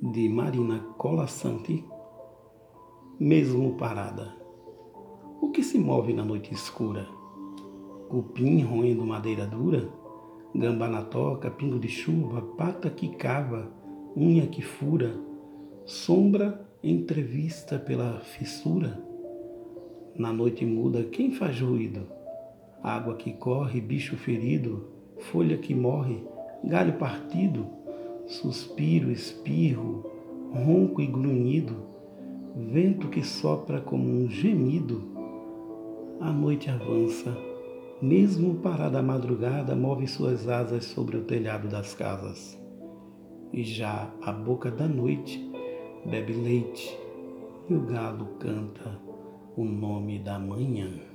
de Marina Colasanti, mesmo parada. O que se move na noite escura? Cupim roendo madeira dura? Gamba na toca, pingo de chuva, pata que cava, unha que fura, sombra entrevista pela fissura? Na noite muda, quem faz ruído? Água que corre, bicho ferido, folha que morre, galho partido, suspiro, espirro, ronco e grunhido, vento que sopra como um gemido. A noite avança, mesmo parada a madrugada, move suas asas sobre o telhado das casas. E já a boca da noite bebe leite e o galo canta o nome da manhã.